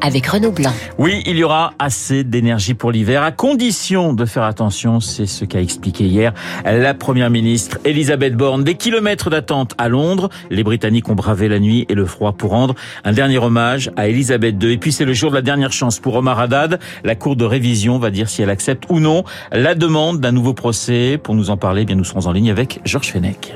avec Renaud Blanc. Oui, il y aura assez d'énergie pour l'hiver, à condition de faire attention, c'est ce qu'a expliqué hier la Première ministre Elisabeth Borne. Des kilomètres d'attente à Londres, les Britanniques ont bravé la nuit et le froid pour rendre un dernier hommage à Elisabeth II. Et puis c'est le jour de la dernière chance pour Omar Haddad. La Cour de révision va dire si elle accepte ou non la demande d'un nouveau procès. Pour nous en parler, eh bien nous serons en ligne avec Georges Fenech.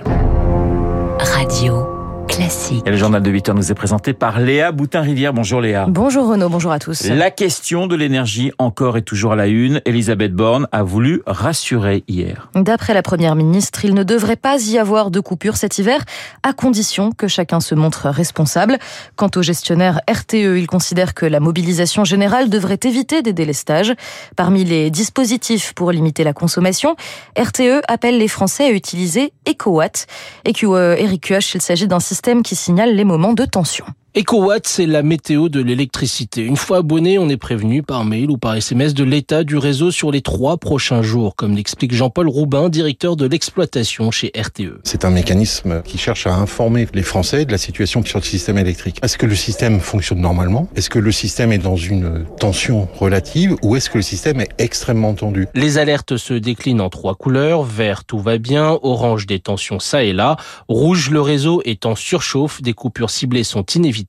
Radio. Classique. Et le journal de 8 heures nous est présenté par Léa Boutin-Rivière. Bonjour Léa. Bonjour Renaud, bonjour à tous. La question de l'énergie encore et toujours à la une. Elisabeth Borne a voulu rassurer hier. D'après la première ministre, il ne devrait pas y avoir de coupure cet hiver, à condition que chacun se montre responsable. Quant au gestionnaire RTE, il considère que la mobilisation générale devrait éviter des délestages. Parmi les dispositifs pour limiter la consommation, RTE appelle les Français à utiliser EcoWatt. Et que Eric Huach, il s'agit d'un système qui signale les moments de tension. EcoWatt, c'est la météo de l'électricité. Une fois abonné, on est prévenu par mail ou par SMS de l'état du réseau sur les trois prochains jours, comme l'explique Jean-Paul Roubin, directeur de l'exploitation chez RTE. C'est un mécanisme qui cherche à informer les Français de la situation sur le système électrique. Est-ce que le système fonctionne normalement? Est-ce que le système est dans une tension relative ou est-ce que le système est extrêmement tendu? Les alertes se déclinent en trois couleurs. Vert, tout va bien. Orange, des tensions ça et là. Rouge, le réseau est en surchauffe. Des coupures ciblées sont inévitables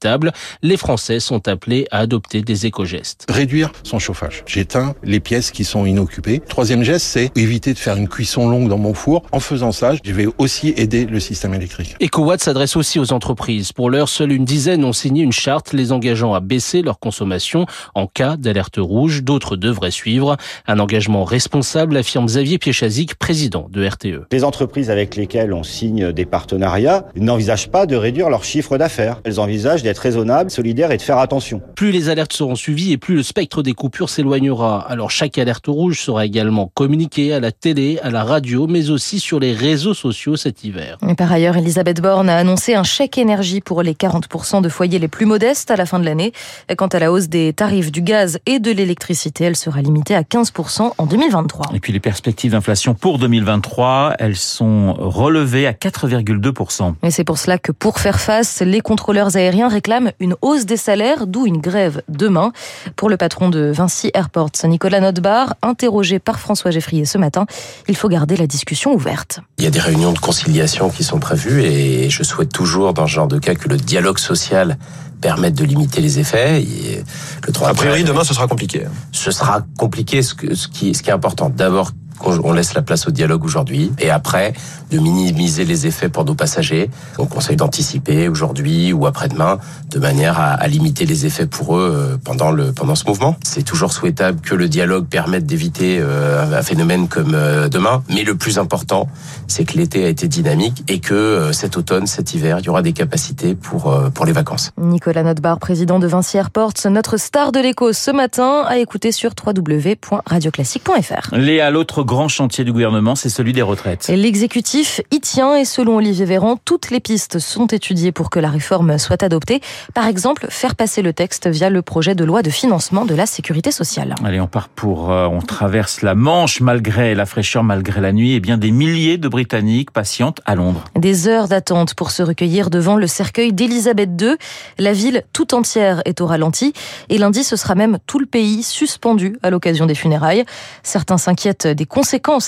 les Français sont appelés à adopter des éco-gestes. Réduire son chauffage. J'éteins les pièces qui sont inoccupées. Troisième geste, c'est éviter de faire une cuisson longue dans mon four. En faisant ça, je vais aussi aider le système électrique. EcoWatt s'adresse aussi aux entreprises. Pour l'heure, seule une dizaine ont signé une charte les engageant à baisser leur consommation en cas d'alerte rouge. D'autres devraient suivre. Un engagement responsable, affirme Xavier Piechazic, président de RTE. Les entreprises avec lesquelles on signe des partenariats n'envisagent pas de réduire leur chiffre d'affaires. Elles envisagent d'être raisonnable, solidaire et de faire attention. Plus les alertes seront suivies et plus le spectre des coupures s'éloignera. Alors chaque alerte rouge sera également communiquée à la télé, à la radio, mais aussi sur les réseaux sociaux cet hiver. Et par ailleurs, Elisabeth Borne a annoncé un chèque énergie pour les 40% de foyers les plus modestes à la fin de l'année. Quant à la hausse des tarifs du gaz et de l'électricité, elle sera limitée à 15% en 2023. Et puis les perspectives d'inflation pour 2023, elles sont relevées à 4,2%. Et c'est pour cela que pour faire face, les contrôleurs aériens réclame une hausse des salaires, d'où une grève demain. Pour le patron de Vinci Airports, Nicolas Notbar, interrogé par François Geffrier ce matin, il faut garder la discussion ouverte. Il y a des réunions de conciliation qui sont prévues et je souhaite toujours, dans ce genre de cas, que le dialogue social permette de limiter les effets. Et le 3 a priori, demain, ce sera compliqué. Ce sera compliqué. Ce, ce, qui, ce qui est important, d'abord, on laisse la place au dialogue aujourd'hui et après de minimiser les effets pour nos passagers. On conseille d'anticiper aujourd'hui ou après-demain de manière à, à, limiter les effets pour eux euh, pendant le pendant ce mouvement. C'est toujours souhaitable que le dialogue permette d'éviter euh, un phénomène comme euh, demain, mais le plus important, c'est que l'été a été dynamique et que cet automne, cet hiver, il y aura des capacités pour pour les vacances. Nicolas Notbar, président de Vinci Airports, notre star de l'écho ce matin, a écouté sur www.radioclassique.fr. Léa, l'autre grand chantier du gouvernement, c'est celui des retraites. L'exécutif y tient et selon Olivier Véran, toutes les pistes sont étudiées pour que la réforme soit adoptée. Par exemple, faire passer le texte via le projet de loi de financement de la sécurité sociale. Allez, on part pour, euh, on traverse la Manche malgré la fraîcheur, malgré la nuit, et bien des milliers de Britanniques patientent à Londres. Des heures d'attente pour se recueillir devant le cercueil d'Elisabeth II. La ville tout entière est au ralenti et lundi, ce sera même tout le pays suspendu à l'occasion des funérailles. Certains s'inquiètent des conséquences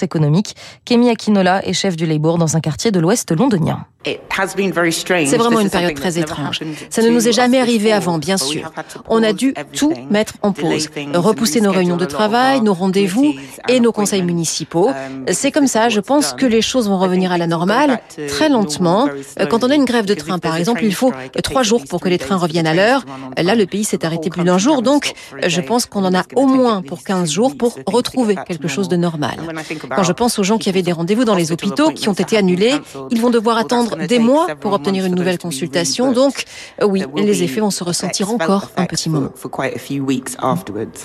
économiques. Kemi Akinola est chef du Labour dans un quartier de l'ouest londonien. C'est vraiment une période très étrange. Ça ne nous est jamais arrivé avant, bien sûr. On a dû tout mettre en pause, repousser nos réunions de travail, nos rendez-vous et nos conseils municipaux. C'est comme ça, je pense que les choses vont revenir à la normale, très lentement. Quand on a une grève de train, par exemple, il faut trois jours pour que les trains reviennent à l'heure. Là, le pays s'est arrêté plus d'un jour, donc je pense qu'on en a au moins pour 15 jours pour retrouver quelque chose de normal. Quand je pense aux gens qui avaient des rendez-vous dans les hôpitaux, qui ont été annulés, ils vont devoir attendre des mois pour obtenir une nouvelle consultation, donc euh, oui, les effets vont se ressentir encore un petit moment.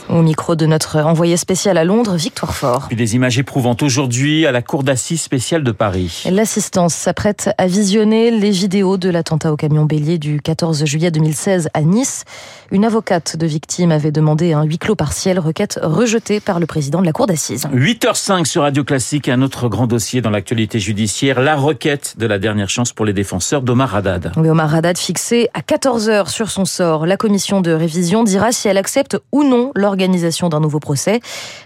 Au micro de notre envoyé spécial à Londres, Victoire Fort. Puis des images éprouvantes aujourd'hui à la Cour d'assises spéciale de Paris. L'assistance s'apprête à visionner les vidéos de l'attentat au camion bélier du 14 juillet 2016 à Nice. Une avocate de victime avait demandé un huis clos partiel, requête rejetée par le président de la Cour d'assises. 8h05 sur Radio Classique, un autre grand dossier dans l'actualité judiciaire, la requête de la dernière chance pour les défenseurs d'Omar Haddad. Oui, Omar Haddad fixé à 14h sur son sort. La commission de révision dira si elle accepte ou non l'organisation d'un nouveau procès.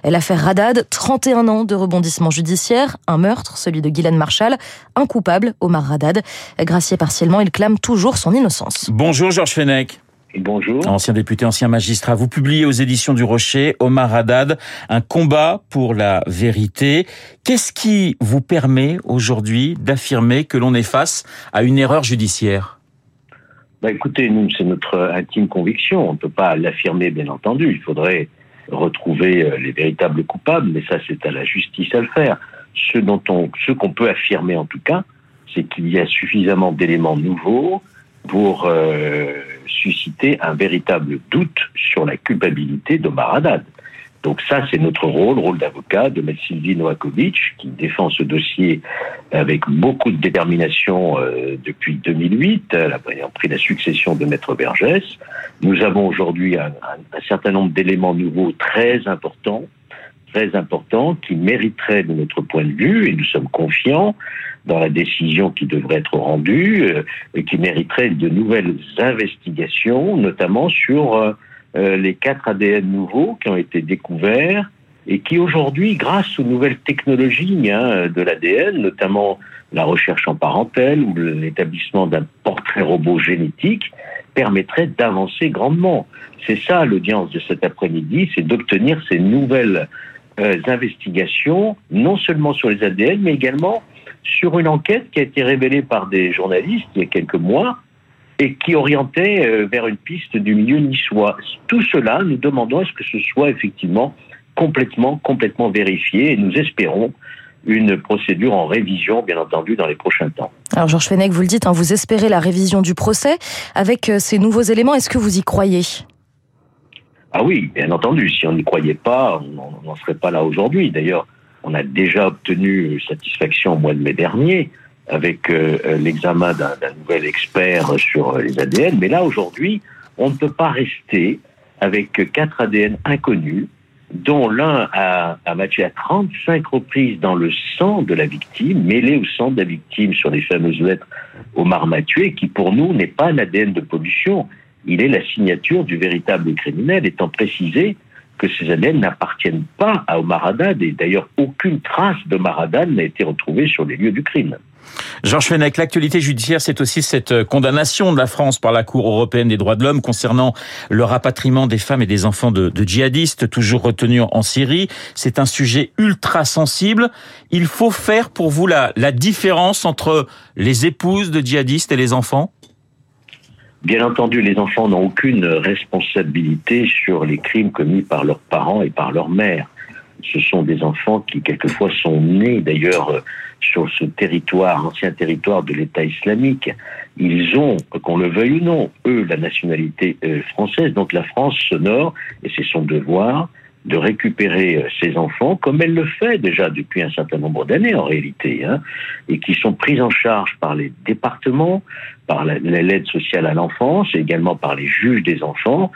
L'affaire Haddad, 31 ans de rebondissement judiciaire, un meurtre, celui de Guylaine Marshall, un coupable, Omar Haddad. Gracié partiellement, il clame toujours son innocence. Bonjour Georges Fenech. Bonjour. Ancien député, ancien magistrat, vous publiez aux éditions du Rocher, Omar Haddad, un combat pour la vérité. Qu'est-ce qui vous permet aujourd'hui d'affirmer que l'on est face à une erreur judiciaire? Bah écoutez, nous, c'est notre intime conviction. On ne peut pas l'affirmer, bien entendu. Il faudrait retrouver euh, les véritables coupables, mais ça, c'est à la justice à le faire. Ce dont on, ce qu'on peut affirmer, en tout cas, c'est qu'il y a suffisamment d'éléments nouveaux pour euh, susciter un véritable doute sur la culpabilité d'Omar Haddad. Donc ça, c'est notre rôle, rôle d'avocat de M. Sylvie Novakovic, qui défend ce dossier avec beaucoup de détermination euh, depuis 2008. Elle a pris la succession de Maître Bergès. Nous avons aujourd'hui un, certain nombre d'éléments nouveaux très importants, très importants, qui mériteraient de notre point de vue, et nous sommes confiants, dans la décision qui devrait être rendue euh, et qui mériterait de nouvelles investigations, notamment sur euh, euh, les quatre ADN nouveaux qui ont été découverts et qui aujourd'hui, grâce aux nouvelles technologies hein, de l'ADN, notamment la recherche en parentèle ou l'établissement d'un portrait robot génétique, permettrait d'avancer grandement. C'est ça l'audience de cet après-midi, c'est d'obtenir ces nouvelles euh, investigations, non seulement sur les ADN, mais également sur une enquête qui a été révélée par des journalistes il y a quelques mois et qui orientait euh, vers une piste du milieu niçois. Tout cela, nous demandons à ce que ce soit effectivement complètement, complètement vérifié et nous espérons une procédure en révision, bien entendu, dans les prochains temps. Alors, Georges Fenech, vous le dites, hein, vous espérez la révision du procès. Avec euh, ces nouveaux éléments, est-ce que vous y croyez? Ah oui, bien entendu. Si on n'y croyait pas, on n'en serait pas là aujourd'hui. D'ailleurs, on a déjà obtenu satisfaction au mois de mai dernier avec euh, l'examen d'un nouvel expert sur les ADN. Mais là, aujourd'hui, on ne peut pas rester avec quatre ADN inconnus, dont l'un a, a matché à 35 reprises dans le sang de la victime, mêlé au sang de la victime sur les fameuses lettres Omar Mathieu, qui pour nous n'est pas un ADN de pollution, il est la signature du véritable criminel, étant précisé que ces ADN n'appartiennent pas à Omar Haddad et d'ailleurs aucune trace d'Omar Haddad n'a été retrouvée sur les lieux du crime. Georges Fenech, l'actualité judiciaire, c'est aussi cette euh, condamnation de la France par la Cour européenne des droits de l'homme concernant le rapatriement des femmes et des enfants de, djihadistes toujours retenus en Syrie. C'est un sujet ultra sensible. Il faut faire pour vous la différence entre les épouses de djihadistes et les enfants? Bien entendu, les enfants n'ont aucune responsabilité sur les crimes commis par leurs parents et par leur mère. Ce sont des enfants qui, quelquefois, sont nés d'ailleurs sur ce territoire, ancien territoire de l'État islamique. Ils ont, qu'on le veuille ou non, eux, la nationalité française. Donc la France s'honore, et c'est son devoir, de récupérer ces enfants, comme elle le fait déjà depuis un certain nombre d'années en réalité, hein, et qui sont pris en charge par les départements, par l'aide sociale à l'enfance, et également par les juges des enfants,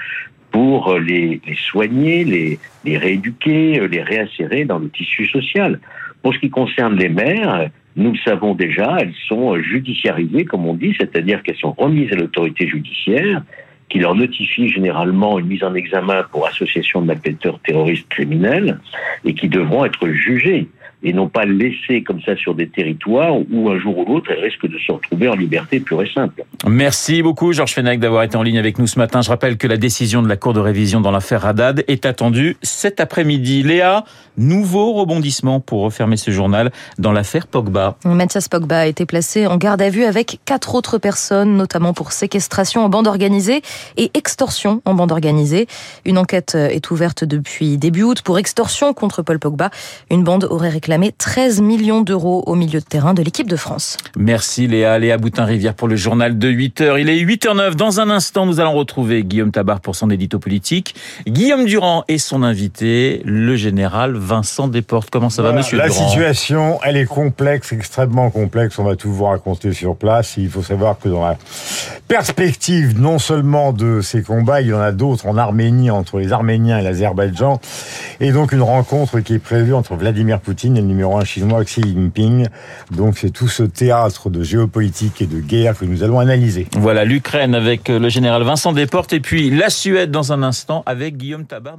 pour les, les soigner, les, les rééduquer, les réinsérer dans le tissu social. Pour ce qui concerne les mères, nous le savons déjà, elles sont judiciarisées, comme on dit, c'est-à-dire qu'elles sont remises à l'autorité judiciaire, qui leur notifie généralement une mise en examen pour association de malfaiteurs terroristes criminels et qui devront être jugées et non pas laissées comme ça sur des territoires où un jour ou l'autre elles risquent de se retrouver en liberté pure et simple. Merci beaucoup Georges Fenech d'avoir été en ligne avec nous ce matin. Je rappelle que la décision de la Cour de révision dans l'affaire Haddad est attendue cet après-midi. Léa, nouveau rebondissement pour refermer ce journal dans l'affaire Pogba. Mathias Pogba a été placé en garde à vue avec quatre autres personnes, notamment pour séquestration en bande organisée et extorsion en bande organisée. Une enquête est ouverte depuis début août pour extorsion contre Paul Pogba. Une bande aurait réclamé réclamé 13 millions d'euros au milieu de terrain de l'équipe de France. Merci Léa. Léa Boutin-Rivière pour le journal de 8 h Il est 8h09. Dans un instant, nous allons retrouver Guillaume Tabar pour son édito politique. Guillaume Durand et son invité, le général Vincent Desportes. Comment ça va, monsieur La Durand? situation, elle est complexe, extrêmement complexe. On va tout vous raconter sur place. Il faut savoir que dans la perspective non seulement de ces combats, il y en a d'autres en Arménie, entre les Arméniens et l'Azerbaïdjan. Et donc une rencontre qui est prévue entre Vladimir Poutine numéro un chinois Xi Jinping. Donc c'est tout ce théâtre de géopolitique et de guerre que nous allons analyser. Voilà l'Ukraine avec le général Vincent Desportes et puis la Suède dans un instant avec Guillaume Tabar.